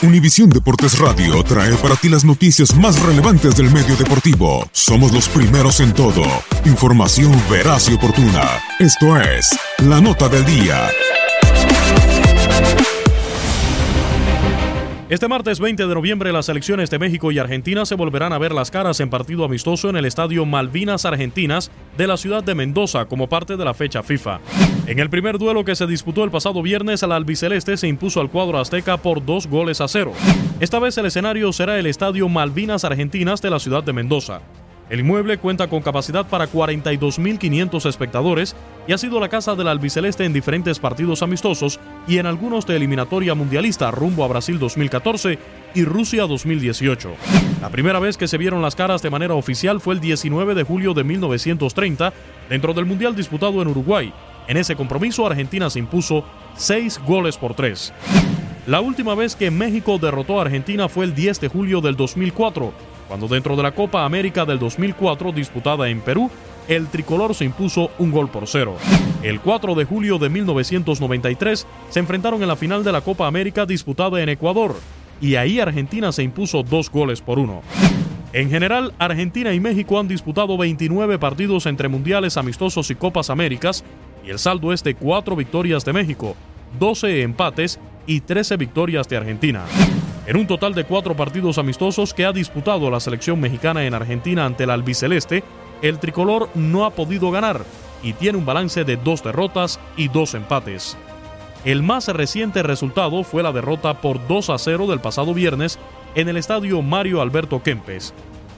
Univisión Deportes Radio trae para ti las noticias más relevantes del medio deportivo. Somos los primeros en todo. Información veraz y oportuna. Esto es La Nota del Día. Este martes 20 de noviembre las selecciones de México y Argentina se volverán a ver las caras en partido amistoso en el estadio Malvinas Argentinas de la ciudad de Mendoza como parte de la fecha FIFA. En el primer duelo que se disputó el pasado viernes, al albiceleste se impuso al cuadro azteca por dos goles a cero. Esta vez el escenario será el estadio Malvinas Argentinas de la ciudad de Mendoza. El inmueble cuenta con capacidad para 42.500 espectadores y ha sido la casa del albiceleste en diferentes partidos amistosos y en algunos de eliminatoria mundialista rumbo a Brasil 2014 y Rusia 2018. La primera vez que se vieron las caras de manera oficial fue el 19 de julio de 1930 dentro del Mundial disputado en Uruguay. En ese compromiso Argentina se impuso 6 goles por 3. La última vez que México derrotó a Argentina fue el 10 de julio del 2004, cuando dentro de la Copa América del 2004 disputada en Perú, el tricolor se impuso un gol por cero. El 4 de julio de 1993 se enfrentaron en la final de la Copa América disputada en Ecuador, y ahí Argentina se impuso dos goles por uno. En general, Argentina y México han disputado 29 partidos entre mundiales amistosos y Copas Américas, el saldo es de 4 victorias de México, 12 empates y 13 victorias de Argentina. En un total de cuatro partidos amistosos que ha disputado la selección mexicana en Argentina ante el albiceleste, el tricolor no ha podido ganar y tiene un balance de dos derrotas y dos empates. El más reciente resultado fue la derrota por 2 a 0 del pasado viernes en el estadio Mario Alberto Kempes.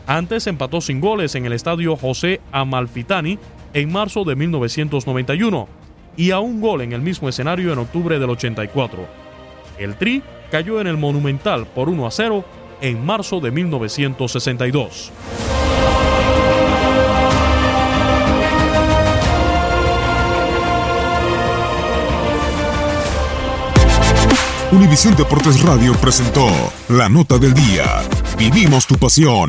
Antes empató sin goles en el estadio José Amalfitani en marzo de 1991 y a un gol en el mismo escenario en octubre del 84. El Tri cayó en el Monumental por 1 a 0 en marzo de 1962. Univisión Deportes Radio presentó La Nota del Día. Vivimos tu pasión.